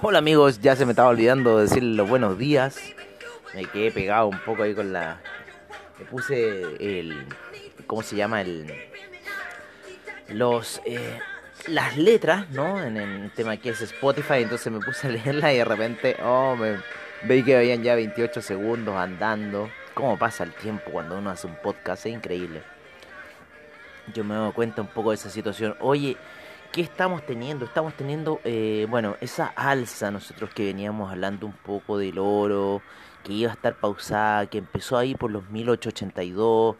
Hola amigos, ya se me estaba olvidando decirles los buenos días. Me quedé pegado un poco ahí con la... Me puse el... ¿Cómo se llama? El... Los... eh, las letras, ¿no? En el tema que es Spotify, entonces me puse a leerla y de repente, oh, me veí que habían ya 28 segundos andando. ¿Cómo pasa el tiempo cuando uno hace un podcast? Es increíble. Yo me doy cuenta un poco de esa situación. Oye, ¿qué estamos teniendo? Estamos teniendo, eh, bueno, esa alza, nosotros que veníamos hablando un poco del oro, que iba a estar pausada, que empezó ahí por los 1882,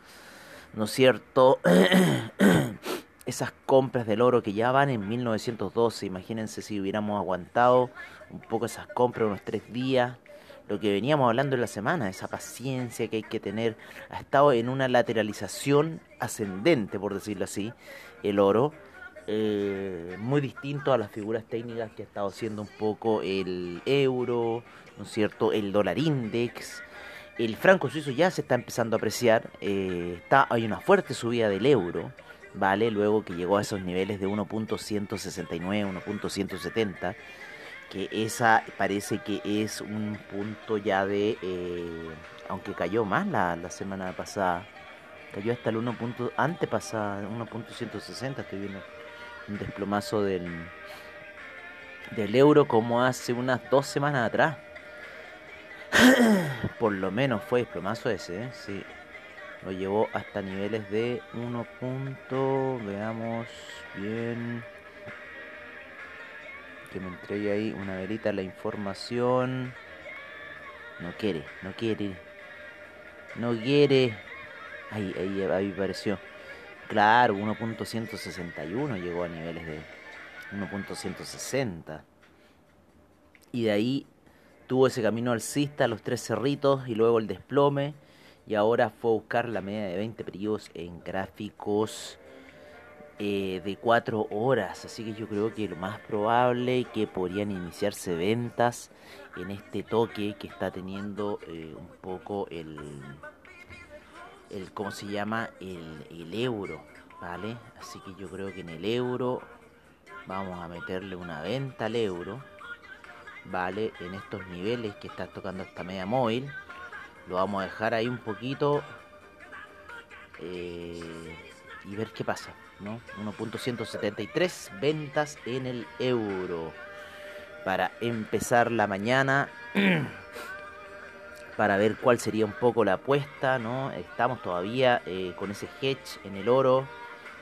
¿no es cierto? Esas compras del oro que ya van en 1912, imagínense si hubiéramos aguantado un poco esas compras unos tres días, lo que veníamos hablando en la semana, esa paciencia que hay que tener, ha estado en una lateralización ascendente, por decirlo así, el oro, eh, muy distinto a las figuras técnicas que ha estado haciendo un poco el euro, ¿no es cierto?, el dólar index. El franco suizo ya se está empezando a apreciar, eh, está, hay una fuerte subida del euro, ¿vale? Luego que llegó a esos niveles de 1.169, 1.170, que esa parece que es un punto ya de, eh, aunque cayó más la, la semana pasada, cayó hasta el 1. Punto, antepasada, 1.160, estoy viendo un desplomazo del, del euro como hace unas dos semanas atrás. Por lo menos fue desplomazo ese, ¿eh? sí. Lo llevó hasta niveles de 1. Punto, veamos bien. Que me entregue ahí una velita la información. No quiere, no quiere. No quiere. Ahí, ahí, ahí apareció. Claro, 1.161 llegó a niveles de 1.160. Y de ahí tuvo ese camino alcista, los tres cerritos y luego el desplome. Y ahora fue a buscar la media de 20 periodos en gráficos eh, de 4 horas. Así que yo creo que lo más probable que podrían iniciarse ventas en este toque que está teniendo eh, un poco el, el ¿cómo se llama? El, el euro, ¿vale? Así que yo creo que en el euro vamos a meterle una venta al euro, ¿vale? En estos niveles que está tocando esta media móvil. Lo vamos a dejar ahí un poquito eh, y ver qué pasa, ¿no? 1.173 ventas en el euro para empezar la mañana para ver cuál sería un poco la apuesta, ¿no? Estamos todavía eh, con ese hedge en el oro,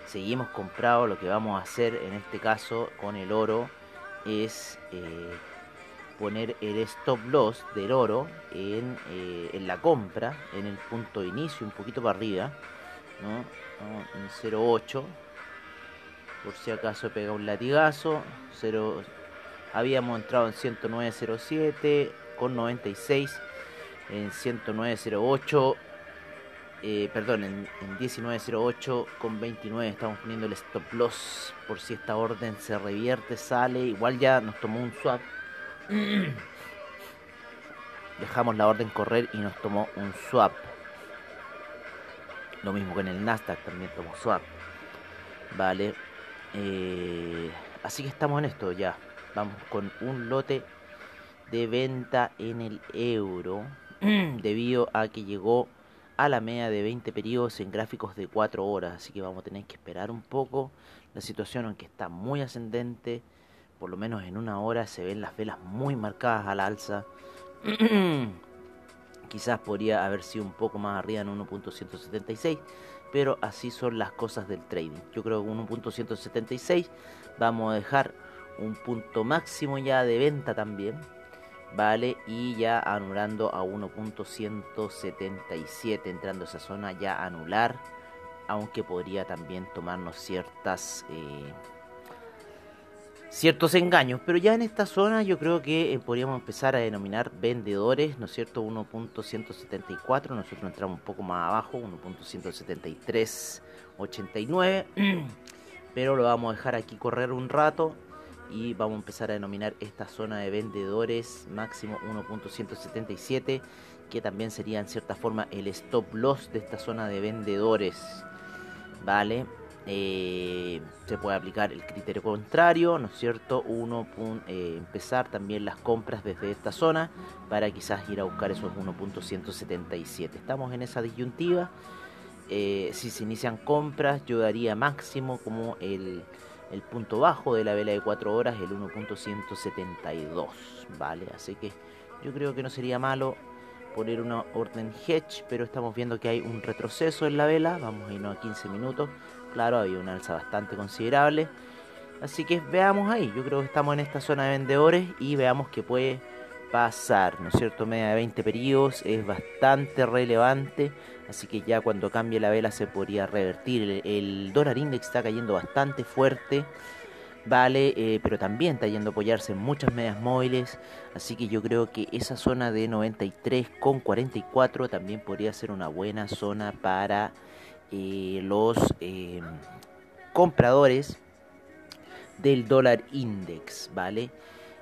seguimos comprado, lo que vamos a hacer en este caso con el oro es eh, poner el stop loss del oro en, eh, en la compra, en el punto de inicio, un poquito para arriba, ¿no? ¿no? En 0.8, por si acaso pega un latigazo, 0, habíamos entrado en 109.07 con 96 en 109.08 eh, perdón en, en 19.08 con 29 estamos poniendo el stop loss por si esta orden se revierte sale igual ya nos tomó un swap. Dejamos la orden correr y nos tomó un swap. Lo mismo con el Nasdaq también tomó swap. Vale eh, así que estamos en esto ya. Vamos con un lote de venta en el euro debido a que llegó a la media de 20 periodos en gráficos de 4 horas. Así que vamos a tener que esperar un poco. La situación aunque está muy ascendente por lo menos en una hora se ven las velas muy marcadas al alza. Quizás podría haber sido un poco más arriba en 1.176, pero así son las cosas del trading. Yo creo que 1.176 vamos a dejar un punto máximo ya de venta también, ¿vale? Y ya anulando a 1.177, entrando a esa zona ya anular, aunque podría también tomarnos ciertas... Eh, ciertos engaños, pero ya en esta zona yo creo que eh, podríamos empezar a denominar vendedores, ¿no es cierto? 1.174, nosotros entramos un poco más abajo, 1.173.89, pero lo vamos a dejar aquí correr un rato y vamos a empezar a denominar esta zona de vendedores máximo 1.177, que también sería en cierta forma el stop loss de esta zona de vendedores, ¿vale? Eh, se puede aplicar el criterio contrario, ¿no es cierto? Uno eh, empezar también las compras desde esta zona para quizás ir a buscar esos 1.177. Estamos en esa disyuntiva. Eh, si se inician compras, yo daría máximo como el, el punto bajo de la vela de 4 horas, el 1.172, ¿vale? Así que yo creo que no sería malo poner una orden hedge, pero estamos viendo que hay un retroceso en la vela. Vamos a irnos a 15 minutos claro, había una alza bastante considerable. Así que veamos ahí, yo creo que estamos en esta zona de vendedores y veamos qué puede pasar, ¿no es cierto? Media de 20 periodos es bastante relevante, así que ya cuando cambie la vela se podría revertir. El, dólar index está cayendo bastante fuerte, vale, eh, pero también está yendo a apoyarse en muchas medias móviles, así que yo creo que esa zona de 93 con 44 también podría ser una buena zona para los eh, compradores del dólar index, ¿vale?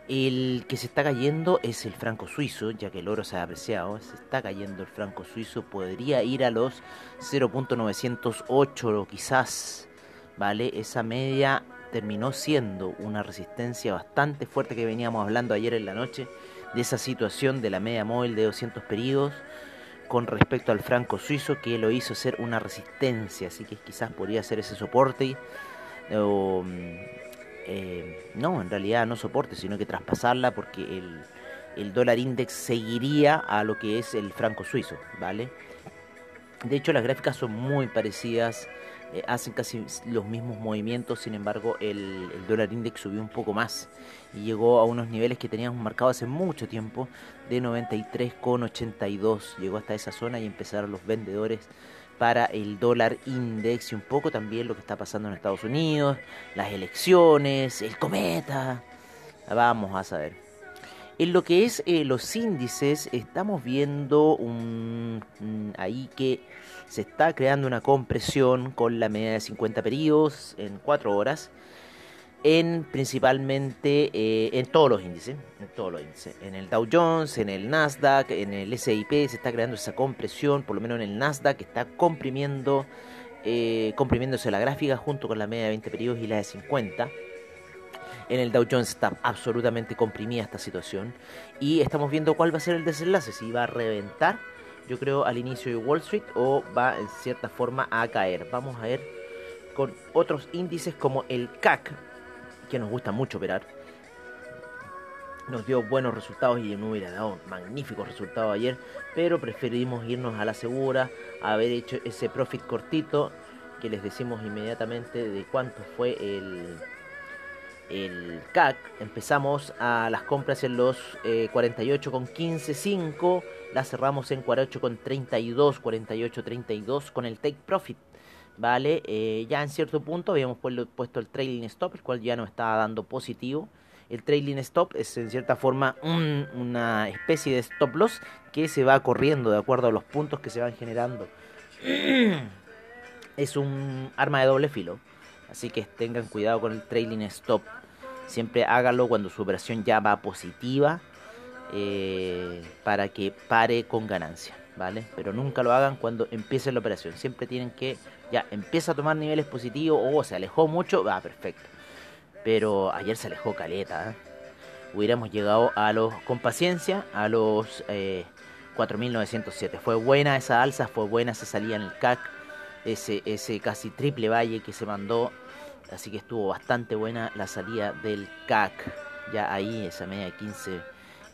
El que se está cayendo es el franco suizo, ya que el oro se ha apreciado, se está cayendo el franco suizo, podría ir a los 0.908 quizás, ¿vale? Esa media terminó siendo una resistencia bastante fuerte que veníamos hablando ayer en la noche, de esa situación de la media móvil de 200 periodos, con respecto al franco suizo que lo hizo ser una resistencia, así que quizás podría ser ese soporte o mm, eh, no, en realidad no soporte, sino que traspasarla porque el, el dólar index seguiría a lo que es el franco suizo, ¿vale? De hecho, las gráficas son muy parecidas eh, hacen casi los mismos movimientos, sin embargo el, dólar index subió un poco más y llegó a unos niveles que teníamos marcados hace mucho tiempo de 93,82, llegó hasta esa zona y empezaron los vendedores para el dólar index y un poco también lo que está pasando en Estados Unidos, las elecciones, el cometa, vamos a saber. En lo que es eh, los índices, estamos viendo un, ahí que se está creando una compresión con la media de 50 periodos en 4 horas en principalmente eh, en todos los índices, en todos los índices, en el Dow Jones, en el Nasdaq, en el S&P se está creando esa compresión, por lo menos en el Nasdaq está comprimiendo, eh, comprimiéndose la gráfica junto con la media de 20 periodos y la de 50. En el Dow Jones está absolutamente comprimida esta situación y estamos viendo cuál va a ser el desenlace, si va a reventar yo creo, al inicio de Wall Street o va en cierta forma a caer. Vamos a ver con otros índices como el CAC, que nos gusta mucho operar. Nos dio buenos resultados y no hubiera dado magníficos resultados ayer, pero preferimos irnos a la segura, haber hecho ese profit cortito que les decimos inmediatamente de cuánto fue el, el CAC. Empezamos a las compras en los eh, 48,15.5 la cerramos en 48 con 32, 48, 32 con el take profit. ¿Vale? Eh, ya en cierto punto habíamos puesto el trailing stop, el cual ya no estaba dando positivo. El trailing stop es en cierta forma una especie de stop loss que se va corriendo de acuerdo a los puntos que se van generando. es un arma de doble filo. Así que tengan cuidado con el trailing stop. Siempre háganlo cuando su operación ya va positiva eh, para que pare con ganancia, ¿vale? Pero nunca lo hagan cuando empiece la operación. Siempre tienen que, ya, empieza a tomar niveles positivos o se alejó mucho, va, perfecto. Pero ayer se alejó caleta, ¿eh? Hubiéramos llegado a los, con paciencia, a los 4.907. Eh, fue buena esa alza, fue buena esa salida en el CAC, ese, ese casi triple valle que se mandó Así que estuvo bastante buena la salida del CAC. Ya ahí esa media de 15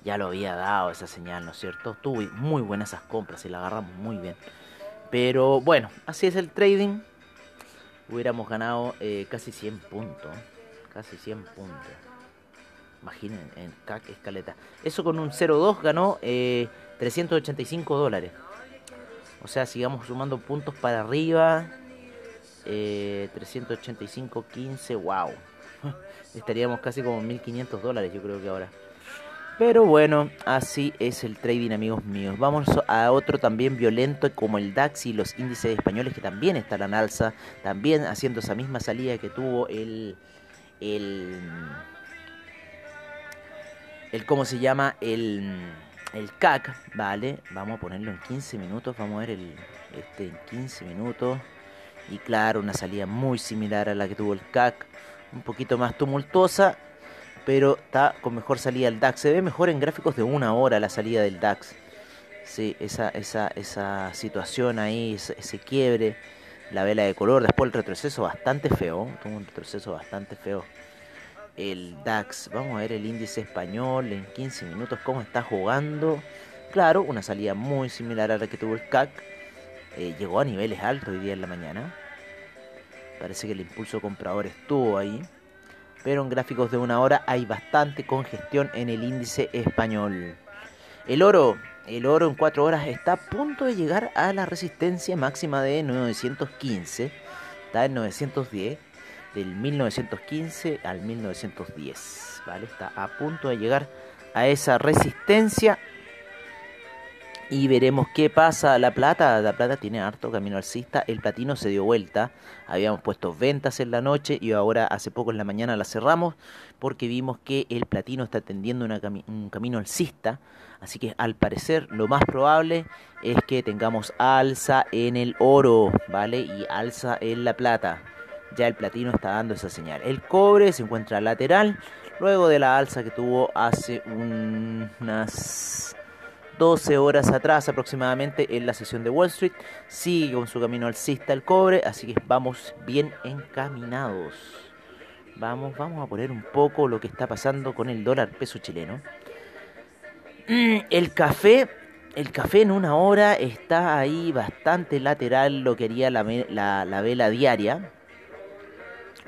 ya lo había dado esa señal, ¿no es cierto? Tuve muy buenas esas compras y la agarramos muy bien. Pero bueno, así es el trading. Hubiéramos ganado eh, casi 100 puntos. Casi 100 puntos. Imaginen, en CAC escaleta. Eso con un 0.2 ganó eh, 385 dólares. O sea, sigamos sumando puntos para arriba. Eh, 385, 15, wow. Estaríamos casi como 1500 dólares, yo creo que ahora. Pero bueno, así es el trading, amigos míos. Vamos a otro también violento como el DAX y los índices españoles que también están en alza, también haciendo esa misma salida que tuvo el el el cómo se llama el el CAC, ¿vale? Vamos a ponerlo en 15 minutos, vamos a ver el este en 15 minutos. Y claro, una salida muy similar a la que tuvo el CAC, un poquito más tumultuosa, pero está con mejor salida el DAX. Se ve mejor en gráficos de una hora la salida del DAX. Sí, esa, esa, esa situación ahí, ese, quiebre, la vela de color, después el retroceso bastante feo, tuvo un retroceso bastante feo. El DAX, vamos a ver el índice español en 15 minutos, cómo está jugando. Claro, una salida muy similar a la que tuvo el CAC. Eh, llegó a niveles altos hoy día en la mañana. Parece que el impulso comprador estuvo ahí pero en gráficos de una hora hay bastante congestión en el índice español. El oro, el oro en 4 horas está a punto de llegar a la resistencia máxima de 915, está en 910, del 1915 al 1910, ¿vale? Está a punto de llegar a esa resistencia y veremos qué pasa. La plata, la plata tiene harto camino alcista. El platino se dio vuelta. Habíamos puesto ventas en la noche y ahora hace poco en la mañana la cerramos porque vimos que el platino está tendiendo un camino alcista. Así que al parecer lo más probable es que tengamos alza en el oro, ¿vale? Y alza en la plata. Ya el platino está dando esa señal. El cobre se encuentra lateral luego de la alza que tuvo hace unas 12 horas atrás aproximadamente en la sesión de Wall Street. Sigue con su camino alcista el cobre, así que vamos bien encaminados. Vamos, vamos a poner un poco lo que está pasando con el dólar peso chileno. Mm, el café, el café en una hora está ahí bastante lateral lo que haría la, la vela diaria.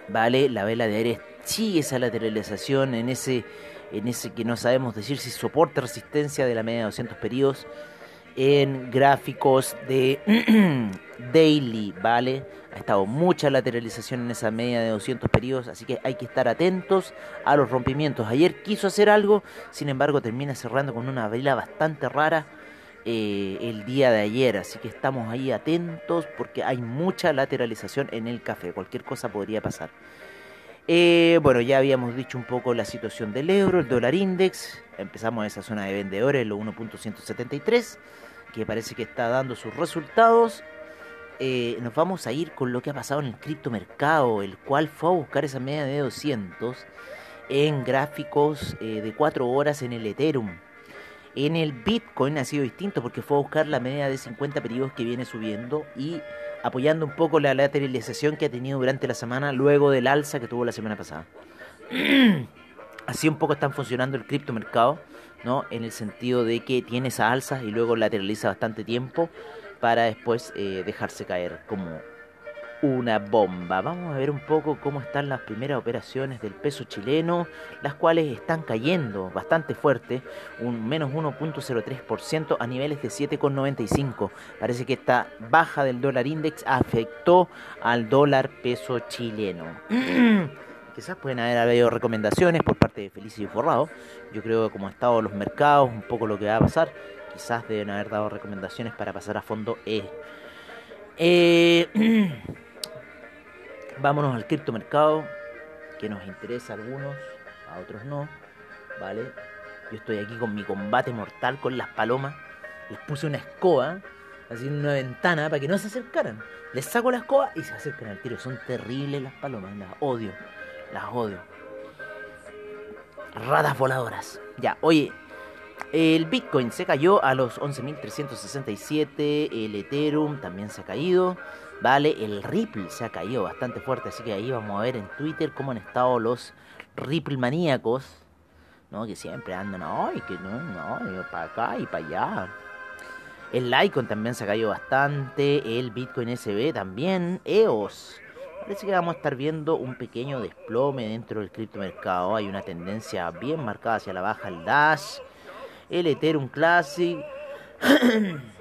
Vale, la vela diaria sigue esa lateralización en ese en ese que no sabemos decir si soporta resistencia de la media de 200 periodos, en gráficos de daily, ¿vale? Ha estado mucha lateralización en esa media de 200 periodos, así que hay que estar atentos a los rompimientos. Ayer quiso hacer algo, sin embargo termina cerrando con una vela bastante rara eh, el día de ayer, así que estamos ahí atentos porque hay mucha lateralización en el café, cualquier cosa podría pasar. Eh, bueno, ya habíamos dicho un poco la situación del euro, el dólar index. Empezamos esa zona de vendedores, lo 1.173, que parece que está dando sus resultados. Eh, nos vamos a ir con lo que ha pasado en el criptomercado, el cual fue a buscar esa media de 200 en gráficos eh, de 4 horas en el Ethereum. En el Bitcoin ha sido distinto porque fue a buscar la media de 50 periodos que viene subiendo y apoyando un poco la lateralización que ha tenido durante la semana luego del alza que tuvo la semana pasada. Así un poco están funcionando el criptomercado, ¿no? En el sentido de que tiene esa alza y luego lateraliza bastante tiempo para después eh, dejarse caer como una bomba. Vamos a ver un poco cómo están las primeras operaciones del peso chileno, las cuales están cayendo bastante fuerte, un menos 1.03% a niveles de 7,95. Parece que esta baja del dólar index afectó al dólar peso chileno. Quizás pueden haber habido recomendaciones por parte de Felicio y Forrado. Yo creo que como han estado los mercados, un poco lo que va a pasar, quizás deben haber dado recomendaciones para pasar a fondo E. Eh, Vámonos al criptomercado, que nos interesa a algunos, a otros no, ¿vale? Yo estoy aquí con mi combate mortal con las palomas. Les puse una escoba, así en una ventana, para que no se acercaran. Les saco la escoba y se acercan al tiro. Son terribles las palomas, las odio, las odio. Radas voladoras. Ya, oye, El Bitcoin se cayó a los 11.367, el Ethereum también se ha caído, ¿vale? El Ripple se ha caído bastante fuerte, así que ahí vamos a ver en Twitter cómo han estado los Ripple maníacos, ¿no? Que siempre andan, ay, que no, no, para acá y para allá. El Litecoin también se ha caído bastante, el Bitcoin SB también, EOS. Parece que vamos a estar viendo un pequeño desplome dentro del criptomercado. Hay una tendencia bien marcada hacia la baja el Dash el Ethereum Classic,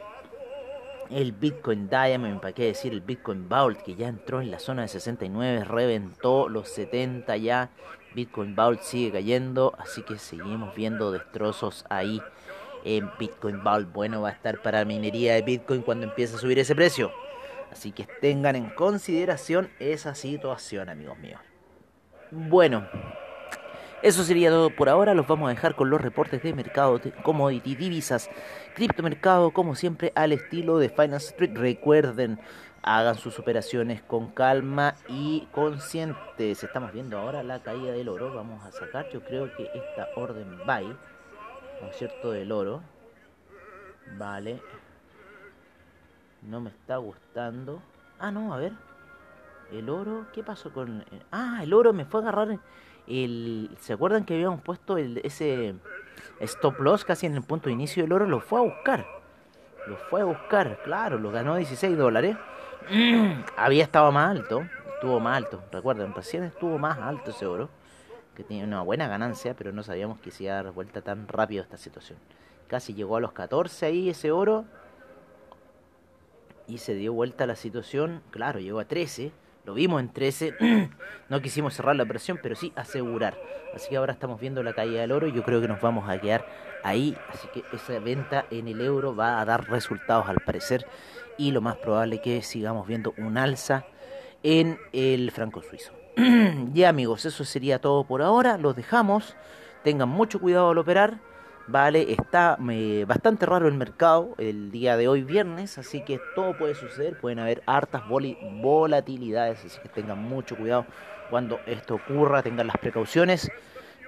el Bitcoin Diamond, para qué decir el Bitcoin Vault, que ya entró en la zona de 69, reventó los 70 ya. Bitcoin Vault sigue cayendo, así que seguimos viendo destrozos ahí en Bitcoin Vault. Bueno, va a estar para minería de Bitcoin cuando empiece a subir ese precio. Así que tengan en consideración esa situación, amigos míos. Bueno, eso sería todo por ahora. Los vamos a dejar con los reportes de mercado, de commodity, divisas, criptomercado, como siempre, al estilo de Finance Street. Recuerden, hagan sus operaciones con calma y conscientes. Estamos viendo ahora la caída del oro. Vamos a sacar, yo creo que esta orden buy, ¿no es cierto?, del oro. Vale. No me está gustando. Ah, no, a ver. El oro, ¿qué pasó con...? Ah, el oro me fue a agarrar el, ¿Se acuerdan que habíamos puesto ese stop loss casi en el punto de inicio del oro? Lo fue a buscar. Lo fue a buscar, claro, lo ganó 16 dólares. Había estado más alto, estuvo más alto. Recuerden, recién estuvo más alto ese oro, que tenía una buena ganancia, pero no sabíamos que se iba a dar vuelta tan rápido esta situación. Casi llegó a los 14 ahí ese oro y se dio vuelta la situación. Claro, llegó a 13 lo vimos en 13, no quisimos cerrar la operación, pero sí asegurar. Así que ahora estamos viendo la caída del oro y yo creo que nos vamos a quedar ahí. Así que esa venta en el euro va a dar resultados al parecer y lo más probable que sigamos viendo un alza en el franco suizo. ya amigos, eso sería todo por ahora. Los dejamos. Tengan mucho cuidado al operar. Vale, está bastante raro el mercado el día de hoy viernes, así que todo puede suceder, pueden haber hartas volatilidades, así que tengan mucho cuidado cuando esto ocurra, tengan las precauciones,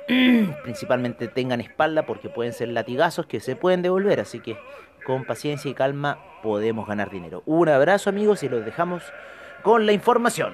principalmente tengan espalda porque pueden ser latigazos que se pueden devolver, así que con paciencia y calma podemos ganar dinero. Un abrazo amigos y los dejamos con la información.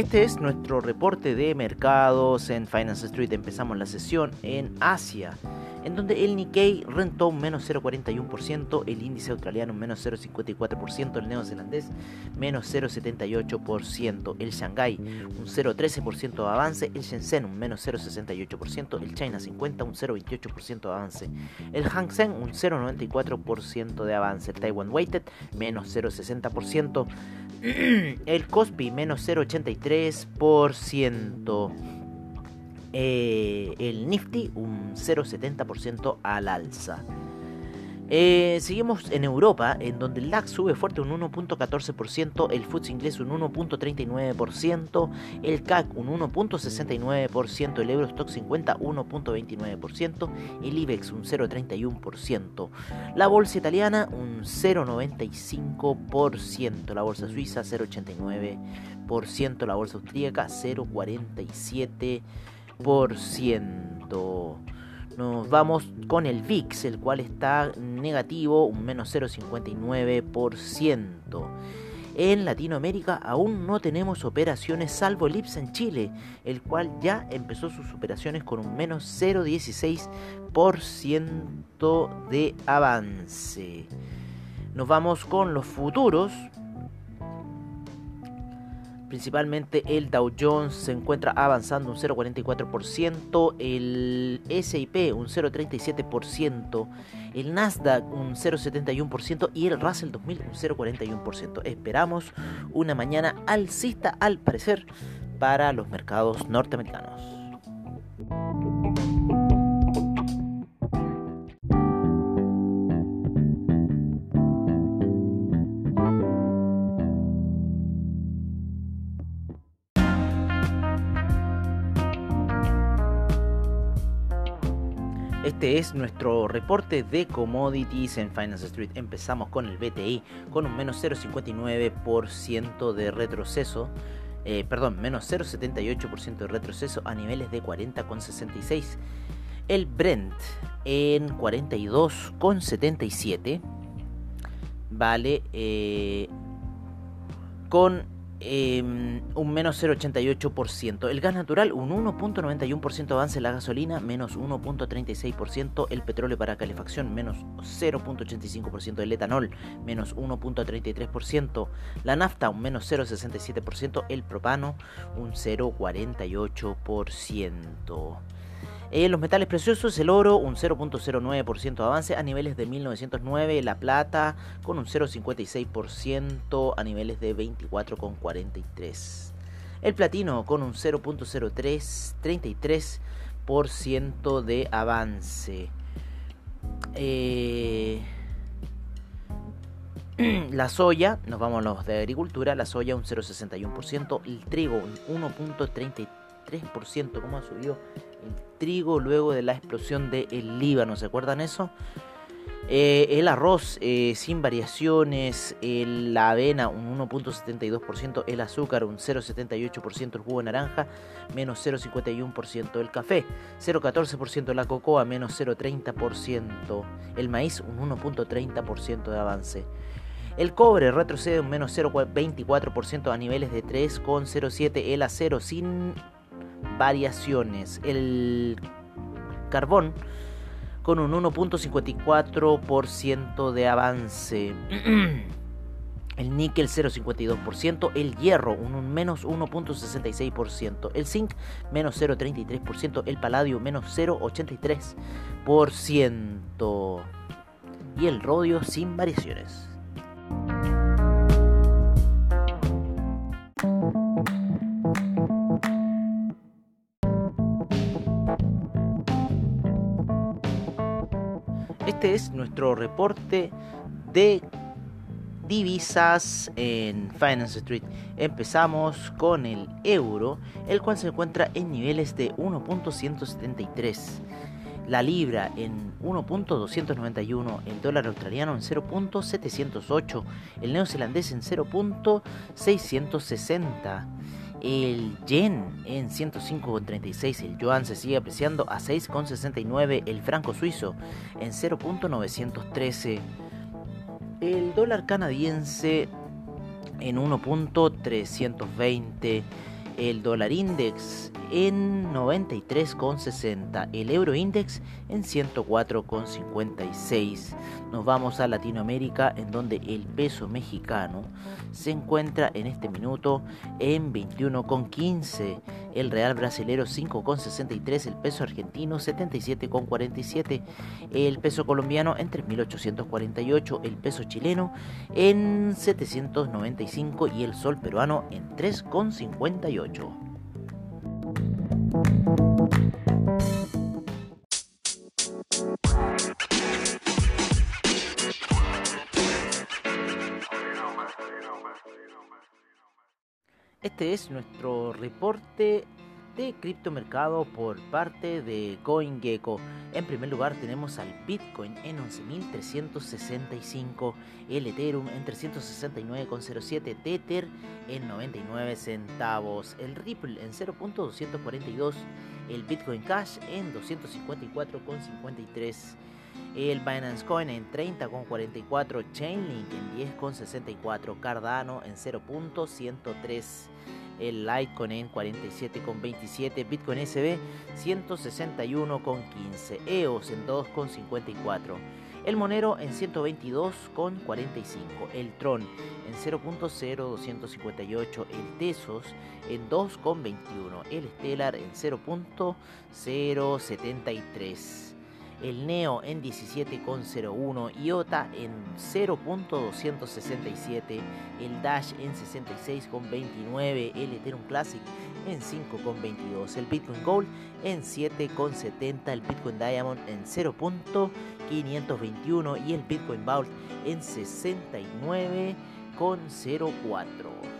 Este es nuestro reporte de mercados en Finance Street. Empezamos la sesión en Asia, en donde el Nikkei rentó un menos 0,41%, el índice australiano un menos 0,54%, el neozelandés menos 0,78%, el Shanghai un 0,13% de avance, el Shenzhen un menos 0,68%, el China 50 un 0,28% de avance, el Hang Seng un 0,94% de avance, el Taiwan Weighted menos 0,60%, el Cospi menos 0,83%. Eh, el Nifty un 0,70% al alza. Eh, seguimos en Europa, en donde el DAX sube fuerte un 1.14%, el FTSE inglés un 1.39%, el CAC un 1.69%, el Eurostock 50 1.29%, el IBEX un 0.31%, la bolsa italiana un 0.95%, la bolsa suiza 0.89%, la bolsa austríaca 0.47%. Nos vamos con el VIX, el cual está negativo, un menos 0,59%. En Latinoamérica aún no tenemos operaciones salvo el IPSA en Chile, el cual ya empezó sus operaciones con un menos 0,16% de avance. Nos vamos con los futuros, Principalmente el Dow Jones se encuentra avanzando un 0,44%, el SIP un 0,37%, el Nasdaq un 0,71% y el Russell 2000 un 0,41%. Esperamos una mañana alcista al parecer para los mercados norteamericanos. Este es nuestro reporte de commodities en Finance Street. Empezamos con el BTI con un menos 0,59% de retroceso. Eh, perdón, menos 0,78% de retroceso a niveles de 40,66. El Brent en 42,77 vale eh, con Em, un menos 0,88%. El gas natural, un 1.91% avance la gasolina, menos 1.36%. El petróleo para calefacción, menos 0.85%. El etanol, menos 1.33%. La nafta, un menos 0.67%. El propano, un 0.48%. En los metales preciosos, el oro un 0.09% de avance a niveles de 1909, la plata con un 0.56% a niveles de 24,43. El platino con un 0.0333% de avance. Eh, la soya, nos vamos a los de agricultura, la soya un 0.61%, el trigo un 1.33%, ¿cómo ha subido el trigo luego de la explosión del el Líbano, ¿se acuerdan eso? Eh, el arroz eh, sin variaciones, la avena un 1.72%, el azúcar un 0.78%, el jugo de naranja menos 0.51%, el café 0.14%, la cocoa menos 0.30%, el maíz un 1.30% de avance. El cobre retrocede un menos 0.24% a niveles de 3.07, el acero sin variaciones. El carbón con un 1.54% de avance. El níquel 0,52%, el hierro un menos 1.66%, el zinc menos 0,33%, el paladio menos 0,83% y el rodio sin variaciones. Este es nuestro reporte de divisas en Finance Street. Empezamos con el euro, el cual se encuentra en niveles de 1.173. La libra en 1.291, el dólar australiano en 0.708, el neozelandés en 0.660 el yen en 105,36, el yuan se sigue apreciando a 6,69, el franco suizo en 0.913, el dólar canadiense en 1.320, el dólar index en 93,60, el euro index en 104,56. Nos vamos a Latinoamérica en donde el peso mexicano se encuentra en este minuto en 21,15, el real brasilero 5,63, el peso argentino 77,47, el peso colombiano en 3.848, el peso chileno en 795 y el sol peruano en 3,58. Este es nuestro reporte de criptomercado por parte de CoinGecko. En primer lugar tenemos al Bitcoin en 11.365, el Ethereum en 369,07, Tether en 99 centavos, el Ripple en 0.242, el Bitcoin Cash en 254,53 el Binance Coin en 30,44, Chainlink en 10,64, Cardano en 0.103, el Litecoin en 47,27, Bitcoin SB 161,15, EOS en 2,54. El Monero en 122,45, el Tron en 0.0258, el Tesos en 2,21, el Stellar en 0.073 el Neo en 17,01, IOTA en 0.267, el Dash en 66,29, el Ethereum Classic en 5,22, el Bitcoin Gold en 7,70, el Bitcoin Diamond en 0.521 y el Bitcoin Vault en 69,04.